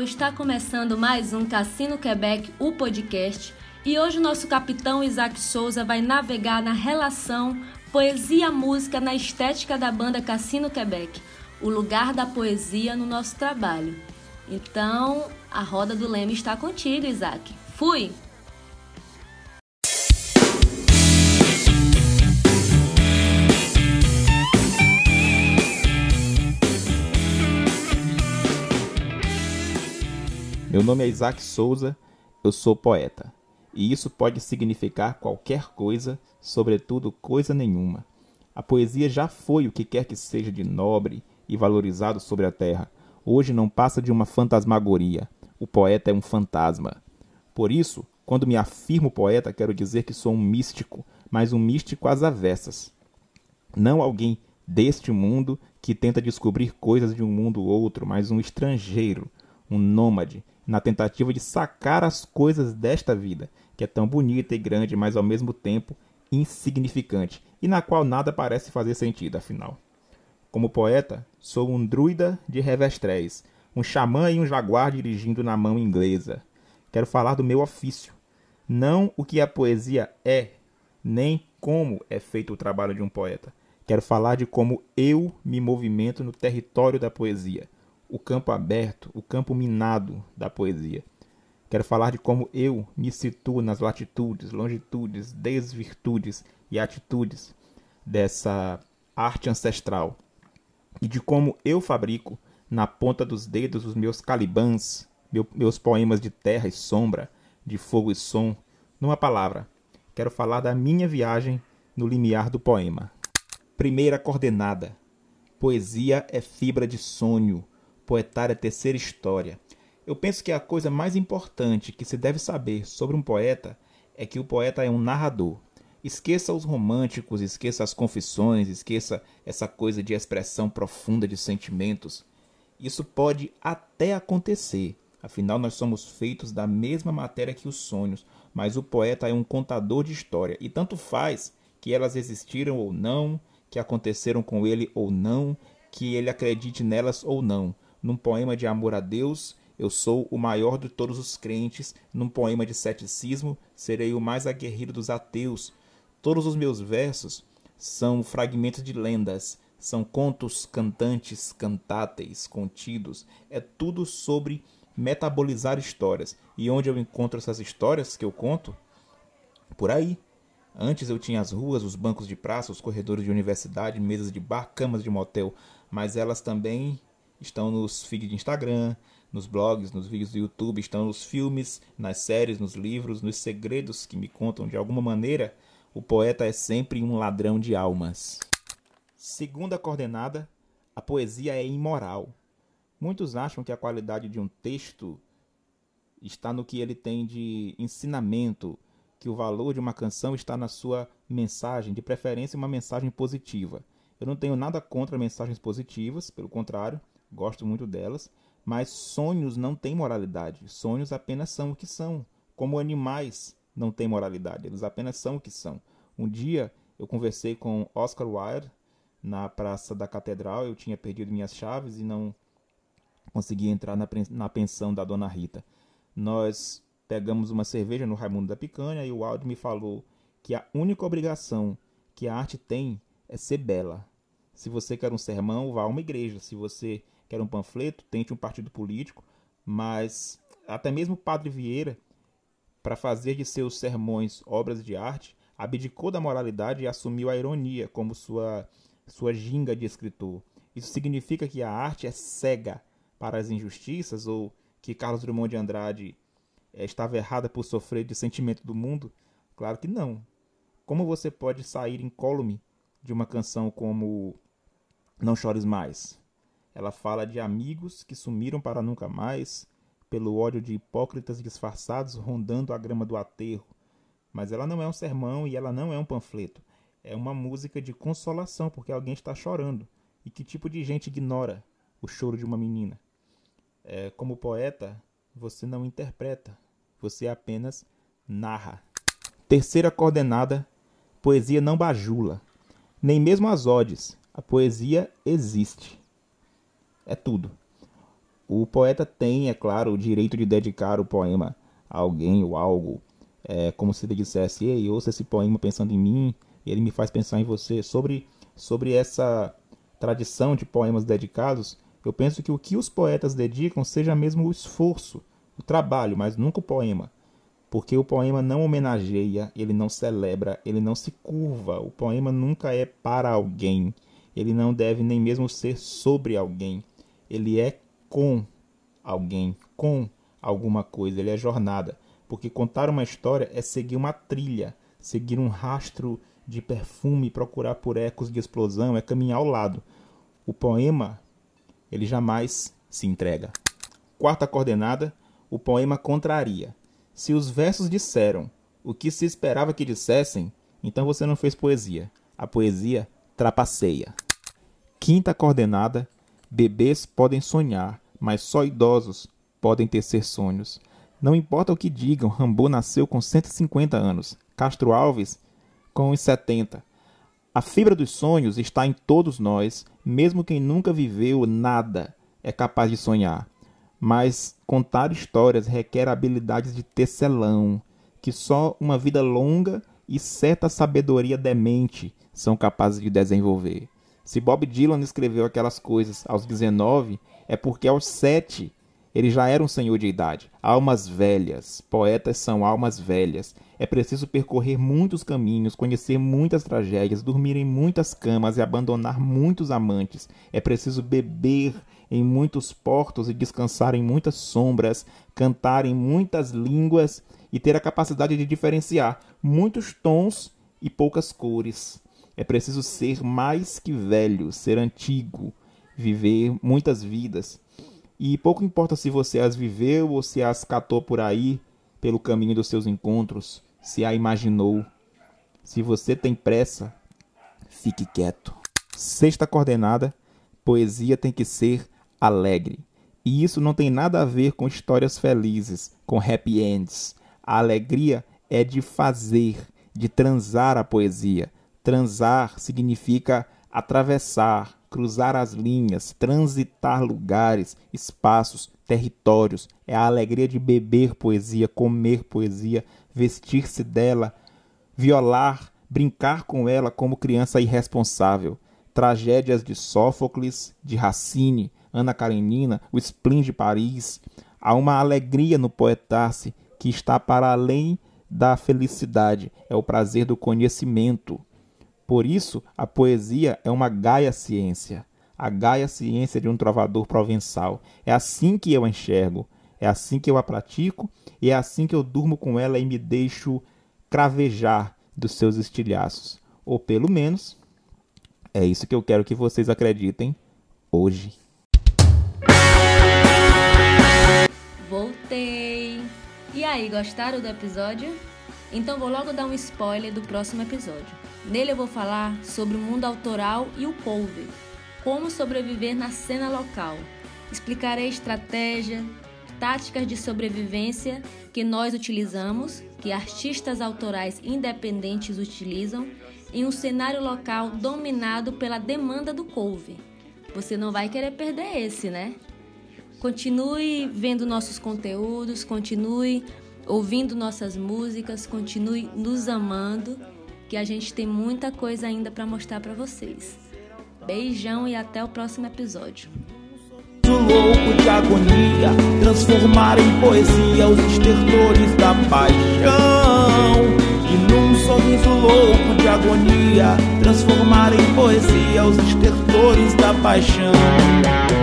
pessoal, está começando mais um Cassino Quebec, o podcast, e hoje o nosso capitão Isaac Souza vai navegar na relação poesia-música na estética da banda Cassino Quebec, o lugar da poesia no nosso trabalho. Então, a roda do leme está contigo, Isaac. Fui! Meu nome é Isaac Souza, eu sou poeta. E isso pode significar qualquer coisa, sobretudo coisa nenhuma. A poesia já foi o que quer que seja de nobre e valorizado sobre a terra. Hoje não passa de uma fantasmagoria. O poeta é um fantasma. Por isso, quando me afirmo poeta, quero dizer que sou um místico, mas um místico às avessas. Não alguém deste mundo que tenta descobrir coisas de um mundo outro, mas um estrangeiro, um nômade, na tentativa de sacar as coisas desta vida, que é tão bonita e grande, mas ao mesmo tempo insignificante, e na qual nada parece fazer sentido, afinal. Como poeta, sou um druida de revestréis, um xamã e um jaguar dirigindo na mão inglesa. Quero falar do meu ofício, não o que a poesia é, nem como é feito o trabalho de um poeta. Quero falar de como eu me movimento no território da poesia o campo aberto, o campo minado da poesia. Quero falar de como eu me situo nas latitudes, longitudes, desvirtudes e atitudes dessa arte ancestral e de como eu fabrico na ponta dos dedos os meus calibãs, meu, meus poemas de terra e sombra, de fogo e som. Numa palavra, quero falar da minha viagem no limiar do poema. Primeira coordenada: poesia é fibra de sonho, poetária terceira história. Eu penso que a coisa mais importante que se deve saber sobre um poeta é que o poeta é um narrador. Esqueça os românticos, esqueça as confissões, esqueça essa coisa de expressão profunda de sentimentos. Isso pode até acontecer, afinal nós somos feitos da mesma matéria que os sonhos, mas o poeta é um contador de história, e tanto faz que elas existiram ou não, que aconteceram com ele ou não, que ele acredite nelas ou não num poema de amor a Deus, eu sou o maior de todos os crentes, num poema de ceticismo, serei o mais aguerrido dos ateus. Todos os meus versos são fragmentos de lendas, são contos cantantes, cantáteis, contidos. É tudo sobre metabolizar histórias. E onde eu encontro essas histórias que eu conto? Por aí. Antes eu tinha as ruas, os bancos de praça, os corredores de universidade, mesas de bar, camas de motel, mas elas também estão nos feeds de Instagram, nos blogs, nos vídeos do YouTube, estão nos filmes, nas séries, nos livros, nos segredos que me contam de alguma maneira. O poeta é sempre um ladrão de almas. Segunda coordenada: a poesia é imoral. Muitos acham que a qualidade de um texto está no que ele tem de ensinamento, que o valor de uma canção está na sua mensagem, de preferência uma mensagem positiva. Eu não tenho nada contra mensagens positivas, pelo contrário, gosto muito delas, mas sonhos não têm moralidade. Sonhos apenas são o que são, como animais não têm moralidade, eles apenas são o que são. Um dia eu conversei com Oscar Wilde na Praça da Catedral, eu tinha perdido minhas chaves e não conseguia entrar na, pensão da Dona Rita. Nós pegamos uma cerveja no Raimundo da Picanha e o Wilde me falou que a única obrigação que a arte tem é ser bela. Se você quer um sermão, vá a uma igreja. Se você quer um panfleto, tente um partido político, mas até mesmo o Padre Vieira, para fazer de seus sermões obras de arte, abdicou da moralidade e assumiu a ironia como sua, sua ginga de escritor. Isso significa que a arte é cega para as injustiças ou que Carlos Drummond de Andrade é, estava errada por sofrer de sentimento do mundo? Claro que não. Como você pode sair incólume de uma canção como Não Chores Mais? Ela fala de amigos que sumiram para nunca mais, pelo ódio de hipócritas disfarçados rondando a grama do aterro. Mas ela não é um sermão e ela não é um panfleto. É uma música de consolação porque alguém está chorando. E que tipo de gente ignora o choro de uma menina? É, como poeta, você não interpreta, você apenas narra. Terceira coordenada: poesia não bajula. Nem mesmo as odes. A poesia existe é tudo. O poeta tem, é claro, o direito de dedicar o poema a alguém ou algo, é, como se ele dissesse: Ei, ouça esse poema pensando em mim, e ele me faz pensar em você. Sobre, sobre essa tradição de poemas dedicados, eu penso que o que os poetas dedicam seja mesmo o esforço, o trabalho, mas nunca o poema. Porque o poema não homenageia, ele não celebra, ele não se curva. O poema nunca é para alguém. Ele não deve nem mesmo ser sobre alguém. Ele é com alguém, com alguma coisa, ele é jornada. Porque contar uma história é seguir uma trilha, seguir um rastro de perfume, procurar por ecos de explosão, é caminhar ao lado. O poema, ele jamais se entrega. Quarta coordenada, o poema contraria. Se os versos disseram o que se esperava que dissessem, então você não fez poesia. A poesia trapaceia. Quinta coordenada, Bebês podem sonhar, mas só idosos podem tecer sonhos. Não importa o que digam, Rambo nasceu com 150 anos, Castro Alves com os 70. A fibra dos sonhos está em todos nós, mesmo quem nunca viveu nada é capaz de sonhar. Mas contar histórias requer habilidades de tecelão, que só uma vida longa e certa sabedoria demente são capazes de desenvolver. Se Bob Dylan escreveu aquelas coisas aos 19, é porque aos 7 ele já era um senhor de idade. Almas velhas. Poetas são almas velhas. É preciso percorrer muitos caminhos, conhecer muitas tragédias, dormir em muitas camas e abandonar muitos amantes. É preciso beber em muitos portos e descansar em muitas sombras, cantar em muitas línguas e ter a capacidade de diferenciar muitos tons e poucas cores. É preciso ser mais que velho, ser antigo, viver muitas vidas. E pouco importa se você as viveu ou se as catou por aí, pelo caminho dos seus encontros, se a imaginou. Se você tem pressa, fique quieto. Sexta coordenada: poesia tem que ser alegre. E isso não tem nada a ver com histórias felizes, com happy ends. A alegria é de fazer, de transar a poesia, Transar significa atravessar, cruzar as linhas, transitar lugares, espaços, territórios. É a alegria de beber poesia, comer poesia, vestir-se dela, violar, brincar com ela como criança irresponsável. Tragédias de Sófocles, de Racine, Ana Karenina, o Spleen de Paris. Há uma alegria no poetar-se que está para além da felicidade, é o prazer do conhecimento. Por isso, a poesia é uma gaia ciência, a gaia ciência de um trovador provençal. É assim que eu enxergo, é assim que eu a pratico e é assim que eu durmo com ela e me deixo cravejar dos seus estilhaços. Ou pelo menos, é isso que eu quero que vocês acreditem hoje. Voltei! E aí, gostaram do episódio? Então vou logo dar um spoiler do próximo episódio. Nele eu vou falar sobre o mundo autoral e o cover, como sobreviver na cena local. Explicarei estratégia, táticas de sobrevivência que nós utilizamos, que artistas autorais independentes utilizam, em um cenário local dominado pela demanda do cover. Você não vai querer perder esse, né? Continue vendo nossos conteúdos, continue ouvindo nossas músicas, continue nos amando que a gente tem muita coisa ainda para mostrar para vocês. Beijão e até o próximo episódio. Louco de agonia, transformar em poesia os estertores da paixão. E num sorriso louco de agonia, transformar em poesia os estertores da paixão.